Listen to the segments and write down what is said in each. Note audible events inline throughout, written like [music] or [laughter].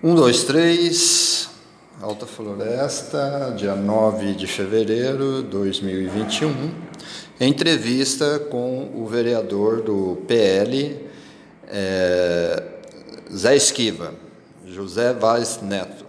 Um, dois, três. Alta Floresta, dia 9 de fevereiro de 2021. Entrevista com o vereador do PL, é, Zé Esquiva, José Vaz Neto.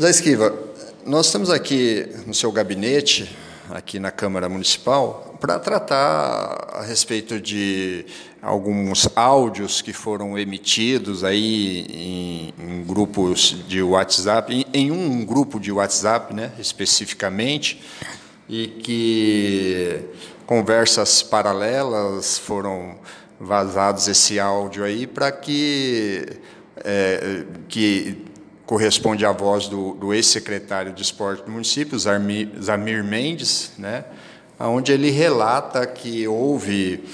Zé Esquiva, nós estamos aqui no seu gabinete, aqui na Câmara Municipal, para tratar a respeito de alguns áudios que foram emitidos aí em, em grupos de WhatsApp, em, em, um grupo de WhatsApp, né, especificamente, e que conversas paralelas foram vazados esse áudio aí para que é, que corresponde à voz do, do ex-secretário de esporte do município, Zamir, Mendes, né, onde ele relata que houve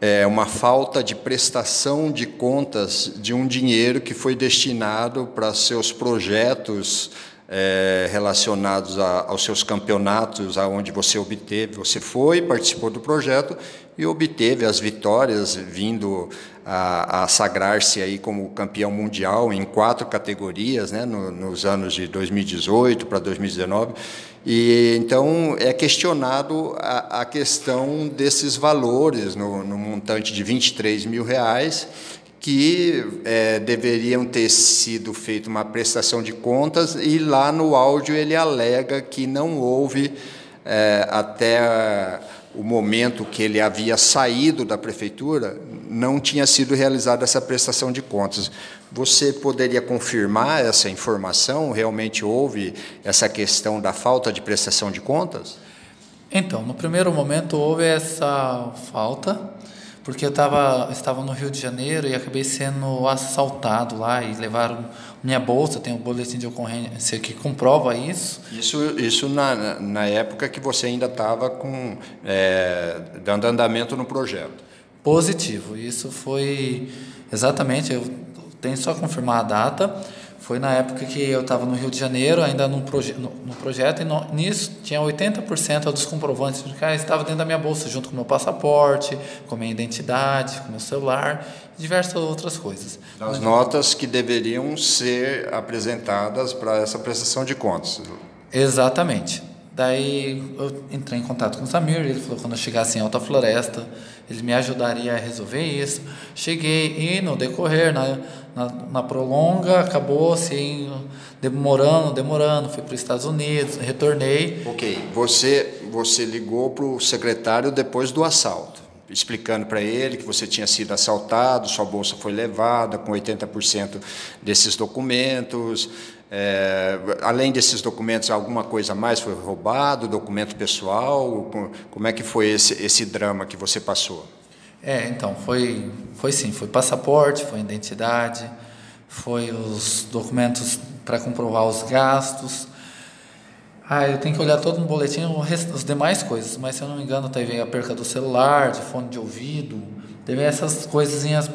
é, uma falta de prestação de contas de um dinheiro que foi destinado para seus projetos é, relacionados a, aos seus campeonatos, aonde você obteve, você foi, participou do projeto e obteve as vitórias, vindo a, a sagrar-se aí como campeão mundial em quatro categorias, né, no, nos anos de 2018 para 2019. E então é questionado a, a questão desses valores no, no, montante de 23 mil reais que é, deveriam ter sido feita uma prestação de contas e lá no áudio ele alega que não houve é, até o momento que ele havia saído da prefeitura, não tinha sido realizada essa prestação de contas. Você poderia confirmar essa informação? Realmente houve essa questão da falta de prestação de contas? Então, no primeiro momento houve essa falta, porque eu tava, estava no Rio de Janeiro e acabei sendo assaltado lá e levaram minha bolsa, tem um boletim de ocorrência que comprova isso. Isso, isso na, na época que você ainda estava com é, dando andamento no projeto. Positivo. Isso foi exatamente, eu tenho só confirmar a data. Foi na época que eu estava no Rio de Janeiro, ainda no, proje no, no projeto, e no, nisso tinha 80% dos comprovantes que estava dentro da minha bolsa, junto com meu passaporte, com minha identidade, com meu celular e diversas outras coisas. As notas que deveriam ser apresentadas para essa prestação de contas. Exatamente. Daí eu entrei em contato com o Samir, ele falou que quando eu chegasse em Alta Floresta, ele me ajudaria a resolver isso. Cheguei e no decorrer, na, na, na prolonga, acabou assim, demorando, demorando. Fui para os Estados Unidos, retornei. Ok, você, você ligou para o secretário depois do assalto, explicando para ele que você tinha sido assaltado, sua bolsa foi levada com 80% desses documentos. É, além desses documentos, alguma coisa mais foi roubado, documento pessoal? Como é que foi esse, esse drama que você passou? É, então, foi, foi sim, foi passaporte, foi identidade, foi os documentos para comprovar os gastos. Ah, eu tenho que olhar todo no boletim as demais coisas, mas se eu não me engano, teve a perca do celular, de fone de ouvido, teve essas coisinhas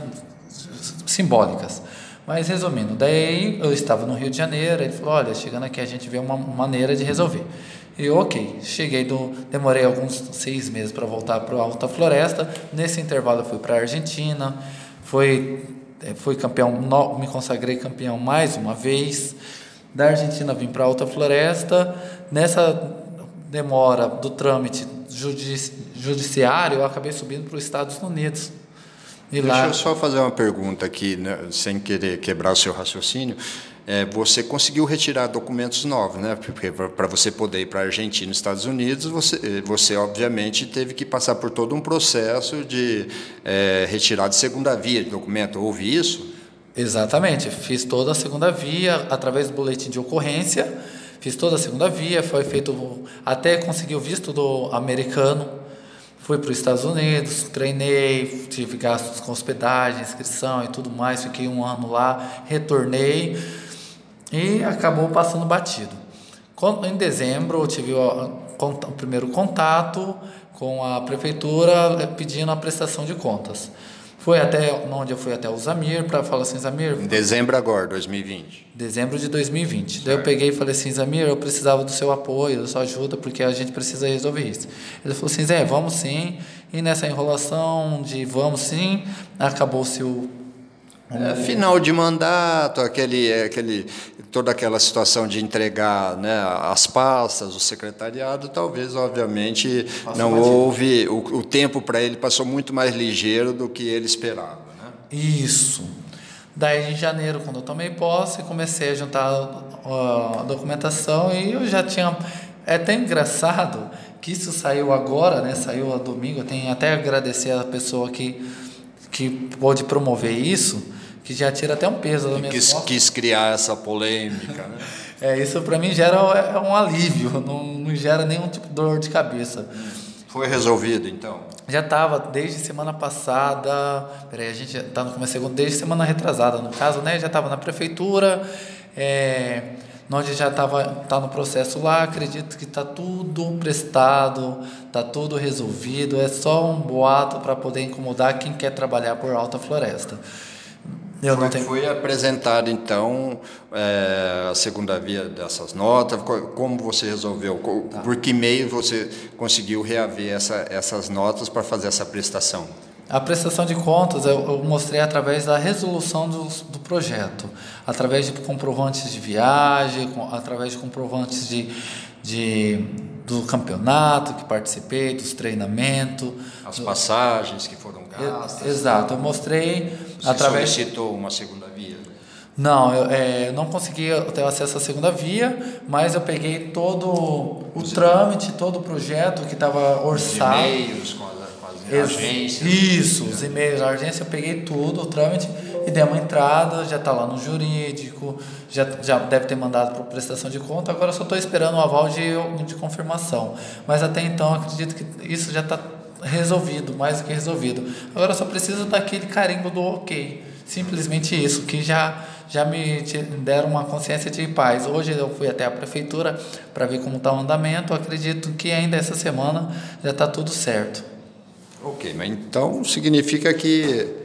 simbólicas. Mas resumindo, daí eu estava no Rio de Janeiro, ele falou, olha, chegando aqui a gente vê uma maneira de resolver. E ok, cheguei do. Demorei alguns seis meses para voltar para a Alta Floresta. Nesse intervalo eu fui para a Argentina, fui, eh, fui campeão, me consagrei campeão mais uma vez. Da Argentina vim para a Alta Floresta. Nessa demora do trâmite judici, judiciário, eu acabei subindo para os Estados Unidos. E Deixa lá... eu só fazer uma pergunta aqui, né, sem querer quebrar o seu raciocínio é, você conseguiu retirar documentos novos, né? Porque para você poder ir para a Argentina e Estados Unidos, você, você obviamente teve que passar por todo um processo de é, retirada de segunda via de documento. Houve isso? Exatamente. Fiz toda a segunda via através do boletim de ocorrência. Fiz toda a segunda via, foi feito até conseguir o visto do americano. Fui para os Estados Unidos, treinei, tive gastos com hospedagem, inscrição e tudo mais. Fiquei um ano lá, retornei e acabou passando batido. Em dezembro, eu tive o, primeiro contato com a prefeitura eh, pedindo a prestação de contas. Foi até onde eu fui até o Zamir para falar assim, Zamir. Em dezembro agora, 2020. Dezembro de 2020. Certo. Daí eu peguei e falei assim, Zamir, eu precisava do seu apoio, da sua ajuda, porque a gente precisa resolver isso. Ele falou assim, Zé, vamos sim. E nessa enrolação de vamos sim, acabou-se o É, final de mandato, aquele, aquele, toda aquela situação de entregar né, as pastas, o secretariado, talvez, obviamente, Passou não houve. O, o tempo para ele passou muito mais ligeiro do que ele esperava. Né? Isso. Daí, em janeiro, quando eu tomei posse, comecei a juntar a documentação e eu já tinha. É até engraçado que isso saiu agora, né? Saiu a domingo. Eu tenho até agradecer a pessoa que, que pôde promover isso que já tira até um peso da minha quis, quis criar essa polêmica, né? [laughs] é, isso para mim gera é um alívio, não, não gera nenhum tipo de dor de cabeça. Foi resolvido então? Já estava desde semana passada, peraí, a gente está no começo segundo, desde semana retrasada, no caso, né? Já estava na prefeitura, é, nós já estava tá no processo lá, acredito que está tudo prestado, está tudo resolvido, é só um boato para poder incomodar quem quer trabalhar por alta floresta. Eu foi, tenho... foi apresentado, então, é, a segunda via dessas notas? Como você resolveu? Tá. Por que meio você conseguiu reaver essa, essas notas para fazer essa prestação? A prestação de contas eu, eu mostrei através da resolução do, do, projeto, através de comprovantes de viagem, através de comprovantes de, de do campeonato que participei, dos treinamentos. As passagens que foram gastas. Exato, eu mostrei Você através. solicitou uma segunda via? Não, eu é, não consegui ter acesso à segunda via, mas eu peguei todo o trâmite, todo o projeto que estava orçado. Os e-mails com as, com as agências. Isso, os e-mails da agência, eu peguei tudo, o trâmite e dei uma entrada, já está lá no jurídico, já, já deve ter mandado para prestação de conta, agora só estou esperando o aval de, de confirmação. Mas até então acredito que isso já está resolvido, mais do que resolvido. Agora só preciso daquele carimbo do ok. Simplesmente isso, que já, já me deram uma consciência de paz. Hoje eu fui até a prefeitura para ver como está o andamento. acredito que ainda essa semana já está tudo certo. Ok, mas então significa que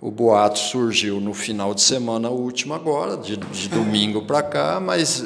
o boato surgiu no final de semana último agora, de, de domingo para cá, mas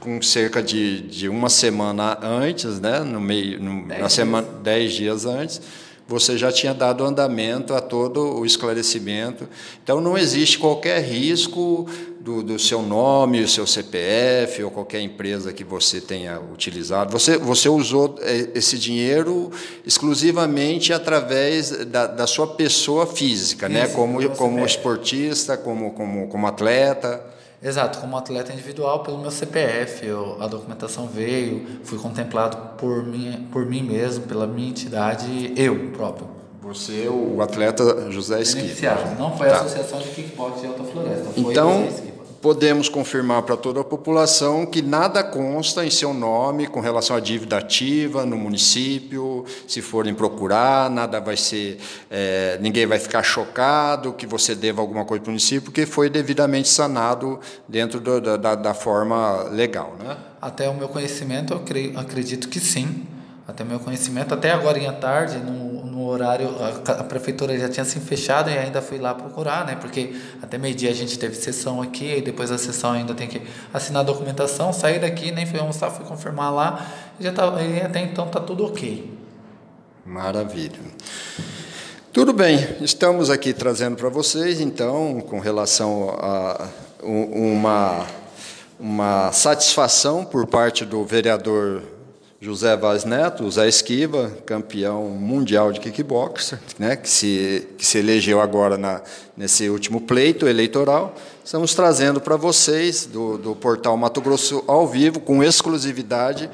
com cerca de, de uma semana antes, né, no meio, no, na semana, dez dias antes, você já tinha dado andamento a todo o esclarecimento. Então, não existe qualquer risco do, do seu nome, o seu CPF ou qualquer empresa que você tenha utilizado. Você, você usou é, esse dinheiro exclusivamente através da, da sua pessoa física, né? como, como esportista, como, como, como atleta. Exato, como atleta individual, pelo meu CPF, eu, a documentação veio, fui contemplado por mim, por mim mesmo, pela minha entidade, eu próprio. Você, o atleta José Esquiva. Não foi tá. a Associação de Kickbox de Alta Floresta, foi então, podemos confirmar para toda a população que nada consta em seu nome com relação à dívida ativa no município. Se forem procurar, nada vai ser, é, ninguém vai ficar chocado que você deva alguma coisa para o município, porque foi devidamente sanado dentro do, da, da forma legal, né? Até o meu conhecimento, eu creio, acredito que sim. Até meu conhecimento, até agora em tarde, no horário, a, a, prefeitura já tinha se fechado e ainda fui lá procurar, né? Porque até meio-dia a gente teve sessão aqui, e depois da sessão ainda tem que assinar a documentação, sair daqui, nem fui almoçar, fui confirmar lá, e já tá, e até então tá tudo ok. Maravilha. Tudo bem, estamos aqui trazendo para vocês, então, com relação a uma, uma satisfação por parte do vereador José Vaz Neto, Zé Esquiva, campeão mundial de kickboxer, né, que, se, que se elegeu agora na, nesse último pleito eleitoral. Estamos trazendo para vocês, do, do portal Mato Grosso ao vivo, com exclusividade,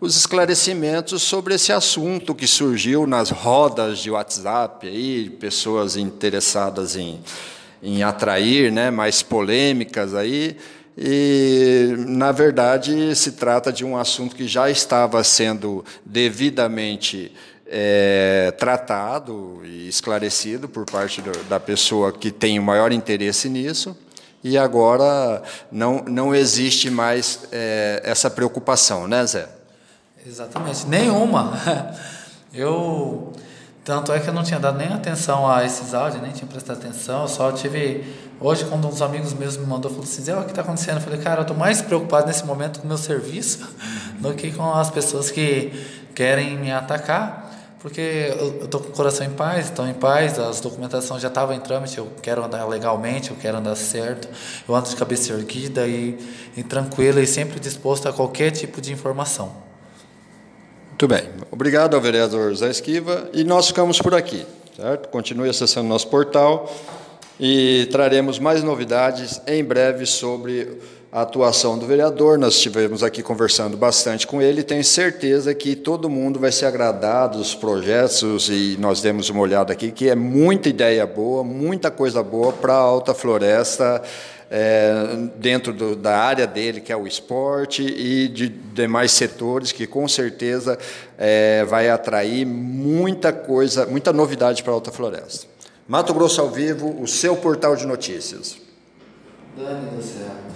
os esclarecimentos sobre esse assunto que surgiu nas rodas de WhatsApp, aí, pessoas interessadas em, em atrair né, mais polêmicas aí e, na verdade, se trata de um assunto que já estava sendo devidamente é, tratado e esclarecido por parte do, da pessoa que tem o maior interesse nisso, e agora não, não existe mais é, essa preocupação, né, Zé? Exatamente, nenhuma. [laughs] Eu tanto é que eu não tinha dado nem atenção a esses áudios, nem tinha prestado atenção, só tive. Hoje, quando uns amigos meus me mandou, falou assim: Zé, o que está acontecendo? Eu falei, cara, eu estou mais preocupado nesse momento com o meu serviço [laughs] do que com as pessoas que querem me atacar, porque eu estou com o coração em paz, estou em paz, as documentações já estavam em trâmite, eu quero andar legalmente, eu quero andar certo, eu ando de cabeça erguida e, e tranquila e sempre disposto a qualquer tipo de informação. Muito bem. Obrigado ao vereador Zé Esquiva e nós ficamos por aqui, certo? Continue acessando nosso portal e traremos mais novidades em breve sobre a atuação do vereador. Nós estivemos aqui conversando bastante com ele. Tenho certeza que todo mundo vai se agradar dos projetos e nós demos uma olhada aqui que é muita ideia boa, muita coisa boa para a Alta Floresta. É, dentro do, da área dele, que é o esporte, e de demais setores, que com certeza é, vai atrair muita coisa, muita novidade para a Alta Floresta. Mato Grosso ao Vivo, o seu portal de notícias. Dani do céu.